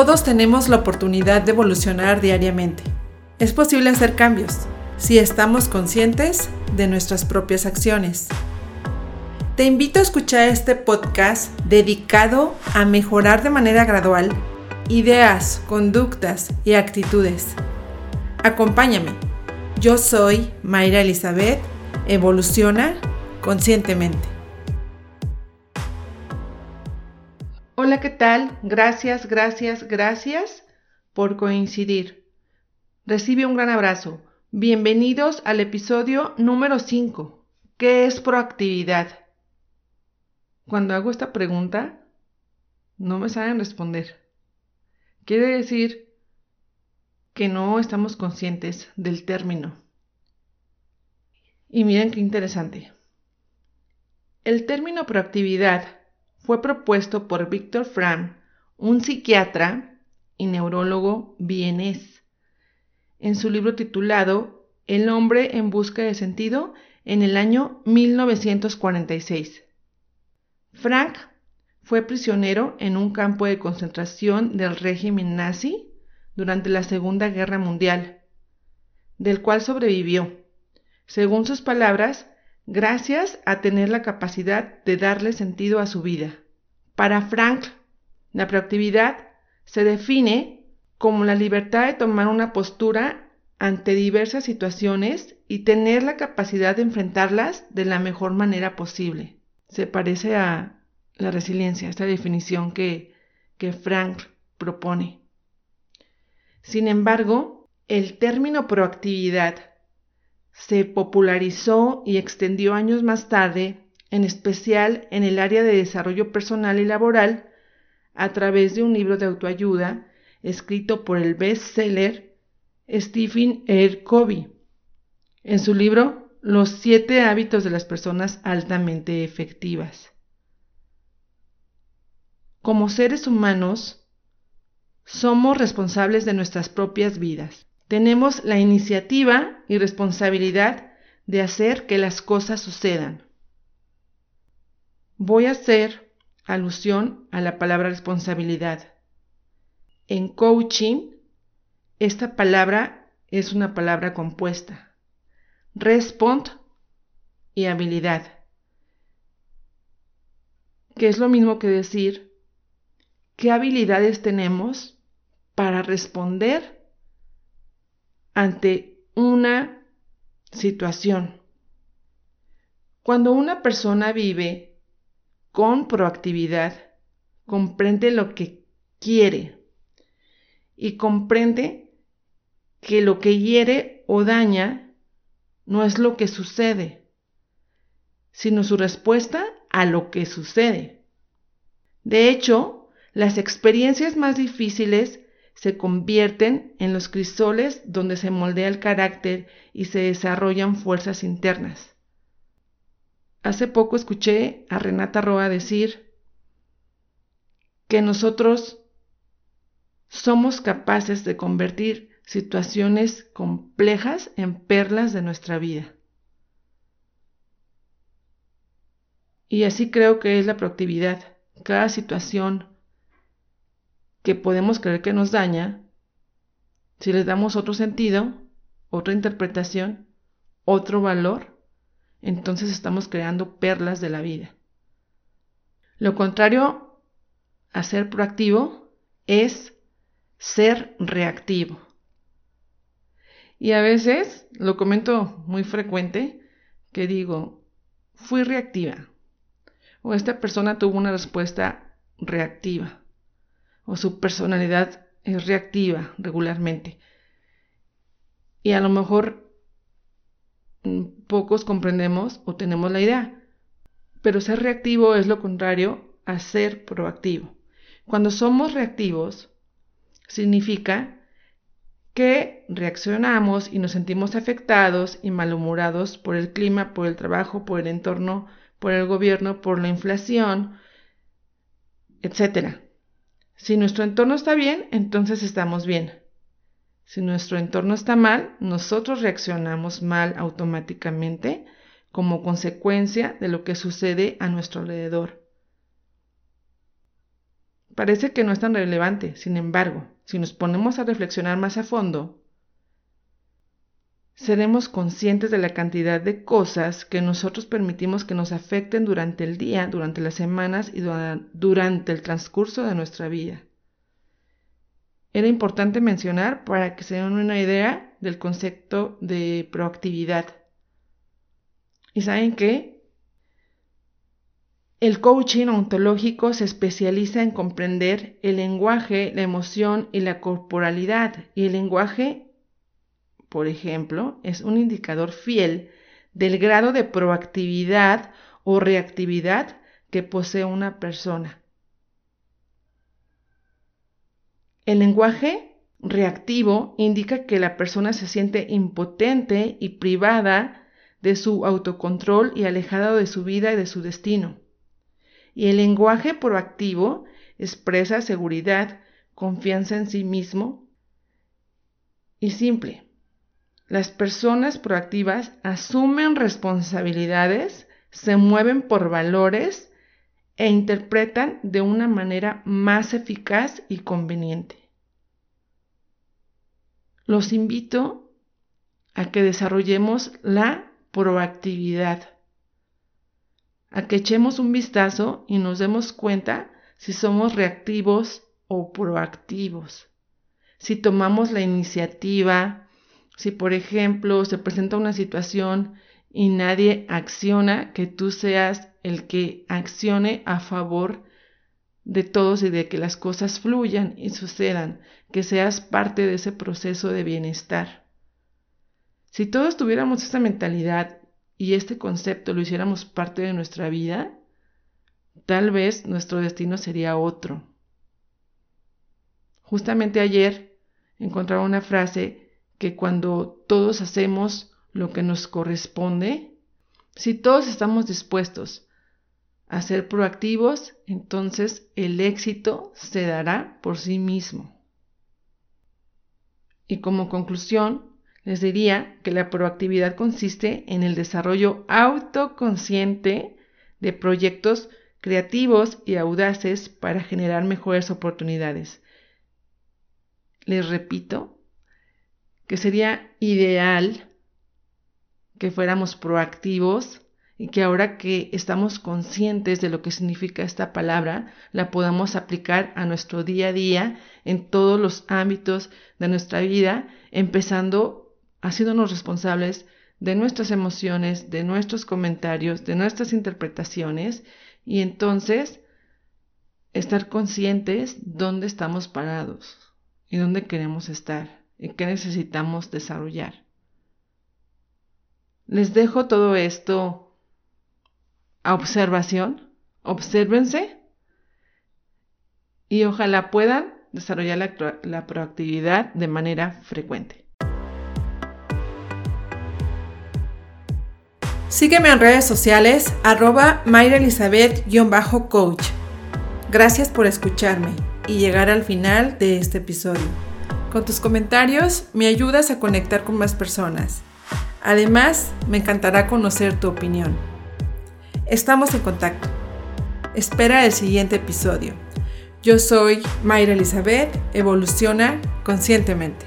Todos tenemos la oportunidad de evolucionar diariamente. Es posible hacer cambios si estamos conscientes de nuestras propias acciones. Te invito a escuchar este podcast dedicado a mejorar de manera gradual ideas, conductas y actitudes. Acompáñame. Yo soy Mayra Elizabeth. Evoluciona conscientemente. Hola, ¿qué tal? Gracias, gracias, gracias por coincidir. Recibe un gran abrazo. Bienvenidos al episodio número 5. ¿Qué es proactividad? Cuando hago esta pregunta, no me saben responder. Quiere decir que no estamos conscientes del término. Y miren qué interesante. El término proactividad fue propuesto por Víctor Fram, un psiquiatra y neurólogo vienés, en su libro titulado El hombre en busca de sentido en el año 1946. Frank fue prisionero en un campo de concentración del régimen nazi durante la Segunda Guerra Mundial, del cual sobrevivió, según sus palabras, gracias a tener la capacidad de darle sentido a su vida. Para Frank, la proactividad se define como la libertad de tomar una postura ante diversas situaciones y tener la capacidad de enfrentarlas de la mejor manera posible. Se parece a la resiliencia, esta definición que, que Frank propone. Sin embargo, el término proactividad se popularizó y extendió años más tarde, en especial en el área de desarrollo personal y laboral, a través de un libro de autoayuda escrito por el bestseller Stephen R. Covey. En su libro Los siete hábitos de las personas altamente efectivas. Como seres humanos, somos responsables de nuestras propias vidas tenemos la iniciativa y responsabilidad de hacer que las cosas sucedan. Voy a hacer alusión a la palabra responsabilidad. En coaching, esta palabra es una palabra compuesta. Respond y habilidad. Que es lo mismo que decir qué habilidades tenemos para responder ante una situación. Cuando una persona vive con proactividad, comprende lo que quiere y comprende que lo que hiere o daña no es lo que sucede, sino su respuesta a lo que sucede. De hecho, las experiencias más difíciles se convierten en los crisoles donde se moldea el carácter y se desarrollan fuerzas internas. Hace poco escuché a Renata Roa decir que nosotros somos capaces de convertir situaciones complejas en perlas de nuestra vida. Y así creo que es la proactividad. Cada situación que podemos creer que nos daña, si les damos otro sentido, otra interpretación, otro valor, entonces estamos creando perlas de la vida. Lo contrario a ser proactivo es ser reactivo. Y a veces, lo comento muy frecuente, que digo, fui reactiva. O esta persona tuvo una respuesta reactiva o su personalidad es reactiva regularmente. Y a lo mejor mm, pocos comprendemos o tenemos la idea, pero ser reactivo es lo contrario a ser proactivo. Cuando somos reactivos, significa que reaccionamos y nos sentimos afectados y malhumorados por el clima, por el trabajo, por el entorno, por el gobierno, por la inflación, etcétera. Si nuestro entorno está bien, entonces estamos bien. Si nuestro entorno está mal, nosotros reaccionamos mal automáticamente como consecuencia de lo que sucede a nuestro alrededor. parece que no es tan relevante. Sin embargo, si nos ponemos a reflexionar más a fondo, seremos conscientes de la cantidad de cosas que nosotros permitimos que nos afecten durante el día, durante las semanas y durante el transcurso de nuestra vida. Era importante mencionar para que se den una idea del concepto de proactividad. ¿Y saben qué? El coaching ontológico se especializa en comprender el lenguaje, la emoción y la corporalidad. Y el lenguaje por ejemplo, es un indicador fiel del grado de proactividad o reactividad que posee una persona. El lenguaje reactivo indica que la persona se siente impotente y privada de su autocontrol y alejada de su vida y de su destino. Y el lenguaje proactivo expresa seguridad, confianza en sí mismo y simple. Las personas proactivas asumen responsabilidades, se mueven por valores e interpretan de una manera más eficaz y conveniente. Los invito a que desarrollemos la proactividad, a que echemos un vistazo y nos demos cuenta si somos reactivos o proactivos, si tomamos la iniciativa, si, por ejemplo, se presenta una situación y nadie acciona, que tú seas el que accione a favor de todos y de que las cosas fluyan y sucedan, que seas parte de ese proceso de bienestar. Si todos tuviéramos esa mentalidad y este concepto lo hiciéramos parte de nuestra vida, tal vez nuestro destino sería otro. Justamente ayer encontraba una frase que cuando todos hacemos lo que nos corresponde, si todos estamos dispuestos a ser proactivos, entonces el éxito se dará por sí mismo. Y como conclusión, les diría que la proactividad consiste en el desarrollo autoconsciente de proyectos creativos y audaces para generar mejores oportunidades. Les repito, que sería ideal que fuéramos proactivos y que ahora que estamos conscientes de lo que significa esta palabra, la podamos aplicar a nuestro día a día en todos los ámbitos de nuestra vida, empezando haciéndonos responsables de nuestras emociones, de nuestros comentarios, de nuestras interpretaciones y entonces estar conscientes dónde estamos parados y dónde queremos estar y qué necesitamos desarrollar. Les dejo todo esto a observación. Obsérvense y ojalá puedan desarrollar la, proactividad de manera frecuente. Sígueme en redes sociales arroba mayraelizabeth-coach. Gracias por escucharme y llegar al final de este episodio. Con tus comentarios me ayudas a conectar con más personas. Además, me encantará conocer tu opinión. Estamos en contacto. Espera el siguiente episodio. Yo soy Mayra Elizabeth, evoluciona conscientemente.